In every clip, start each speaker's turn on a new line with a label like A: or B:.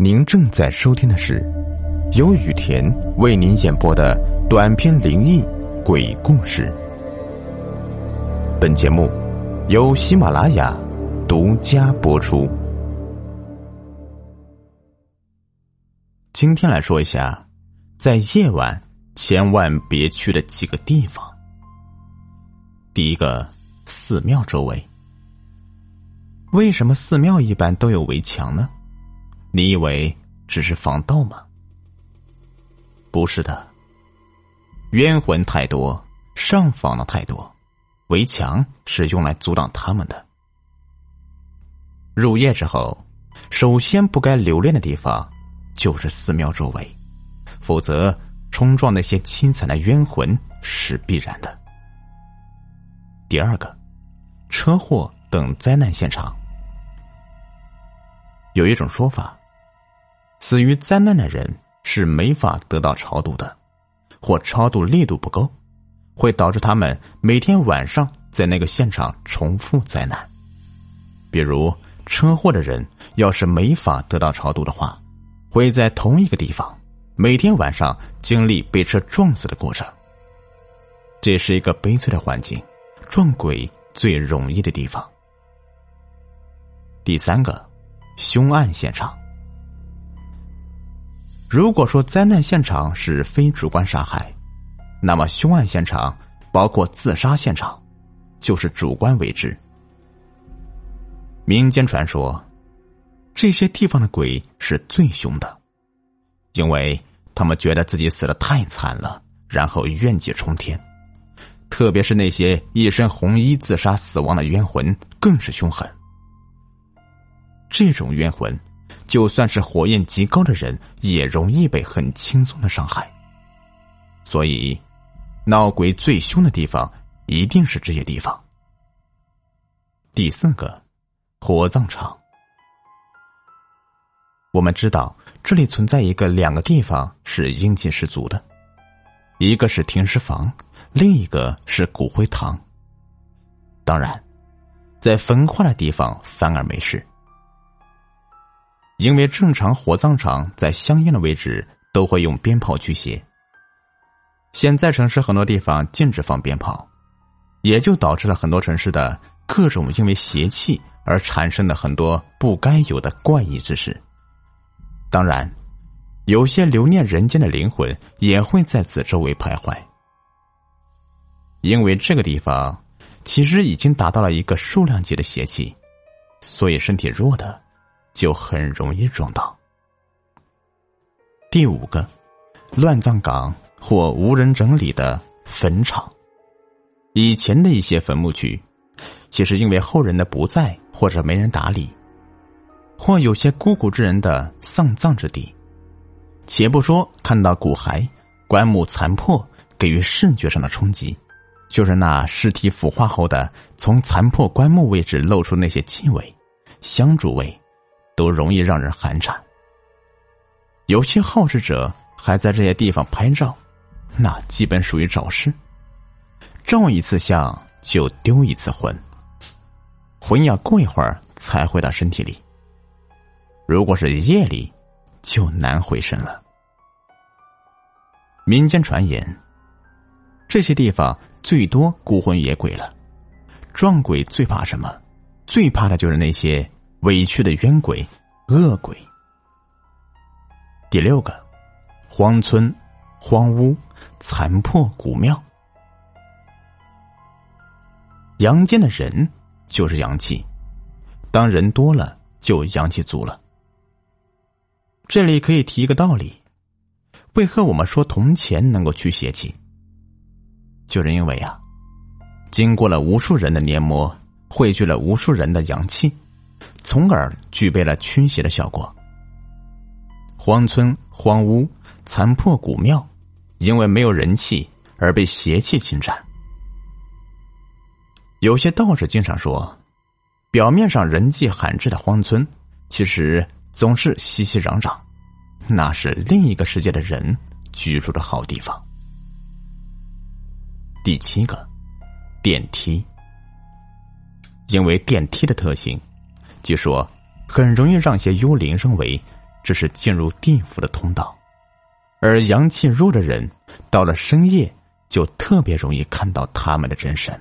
A: 您正在收听的是由雨田为您演播的短篇灵异鬼故事。本节目由喜马拉雅独家播出。今天来说一下，在夜晚千万别去的几个地方。第一个，寺庙周围。为什么寺庙一般都有围墙呢？你以为只是防盗吗？不是的，冤魂太多，上访的太多，围墙是用来阻挡他们的。入夜之后，首先不该留恋的地方就是寺庙周围，否则冲撞那些凄惨的冤魂是必然的。第二个，车祸等灾难现场。有一种说法，死于灾难的人是没法得到超度的，或超度力度不够，会导致他们每天晚上在那个现场重复灾难。比如车祸的人，要是没法得到超度的话，会在同一个地方每天晚上经历被车撞死的过程。这是一个悲催的环境，撞鬼最容易的地方。第三个。凶案现场。如果说灾难现场是非主观杀害，那么凶案现场包括自杀现场，就是主观为之。民间传说，这些地方的鬼是最凶的，因为他们觉得自己死的太惨了，然后怨气冲天。特别是那些一身红衣自杀死亡的冤魂，更是凶狠。这种冤魂，就算是火焰极高的人，也容易被很轻松的伤害。所以，闹鬼最凶的地方一定是这些地方。第四个，火葬场。我们知道，这里存在一个两个地方是阴气十足的，一个是停尸房，另一个是骨灰堂。当然，在焚化的地方反而没事。因为正常火葬场在香烟的位置都会用鞭炮驱邪，现在城市很多地方禁止放鞭炮，也就导致了很多城市的各种因为邪气而产生的很多不该有的怪异之事。当然，有些留念人间的灵魂也会在此周围徘徊，因为这个地方其实已经达到了一个数量级的邪气，所以身体弱的。就很容易撞到。第五个，乱葬岗或无人整理的坟场。以前的一些坟墓区，其实因为后人的不在或者没人打理，或有些孤苦之人的丧葬之地。且不说看到骨骸、棺木残破给予视觉上的冲击，就是那尸体腐化后的从残破棺木位置露出那些气味、香烛味。都容易让人寒颤。有些好事者还在这些地方拍照，那基本属于找事。照一次相就丢一次魂，魂要过一会儿才回到身体里。如果是夜里，就难回身了。民间传言，这些地方最多孤魂野鬼了。撞鬼最怕什么？最怕的就是那些。委屈的冤鬼、恶鬼。第六个，荒村、荒屋、残破古庙。阳间的人就是阳气，当人多了，就阳气足了。这里可以提一个道理：为何我们说铜钱能够驱邪气？就是因为啊，经过了无数人的研磨，汇聚了无数人的阳气。从而具备了驱邪的效果。荒村、荒屋、残破古庙，因为没有人气而被邪气侵占。有些道士经常说，表面上人迹罕至的荒村，其实总是熙熙攘攘，那是另一个世界的人居住的好地方。第七个，电梯，因为电梯的特性。据说，很容易让些幽灵认为这是进入地府的通道，而阳气弱的人到了深夜就特别容易看到他们的真身，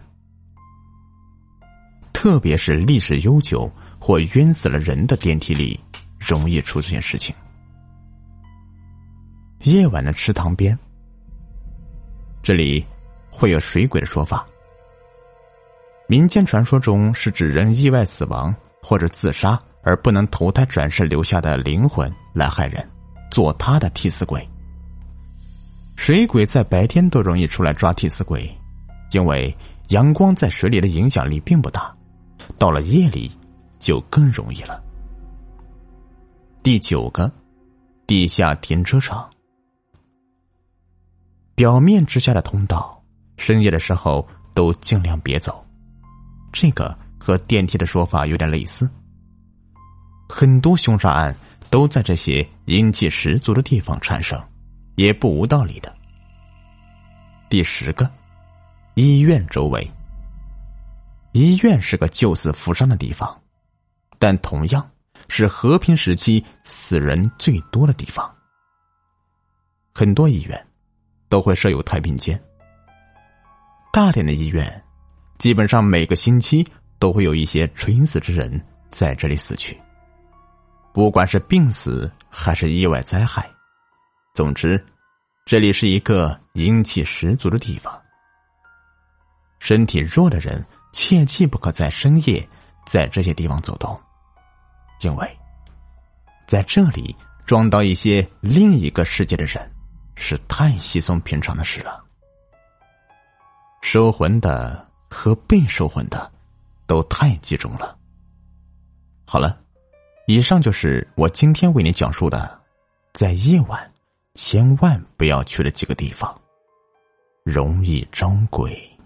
A: 特别是历史悠久或冤死了人的电梯里，容易出这件事情。夜晚的池塘边，这里会有水鬼的说法。民间传说中是指人意外死亡或者自杀而不能投胎转世留下的灵魂来害人，做他的替死鬼。水鬼在白天都容易出来抓替死鬼，因为阳光在水里的影响力并不大，到了夜里就更容易了。第九个，地下停车场。表面之下的通道，深夜的时候都尽量别走。这个和电梯的说法有点类似。很多凶杀案都在这些阴气十足的地方产生，也不无道理的。第十个，医院周围。医院是个救死扶伤的地方，但同样是和平时期死人最多的地方。很多医院。都会设有太平间。大点的医院，基本上每个星期都会有一些垂死之人在这里死去。不管是病死还是意外灾害，总之，这里是一个阴气十足的地方。身体弱的人切记不可在深夜在这些地方走动，因为在这里撞到一些另一个世界的人。是太稀松平常的事了。收魂的和被收魂的，都太集中了。好了，以上就是我今天为你讲述的，在夜晚千万不要去的几个地方，容易招鬼。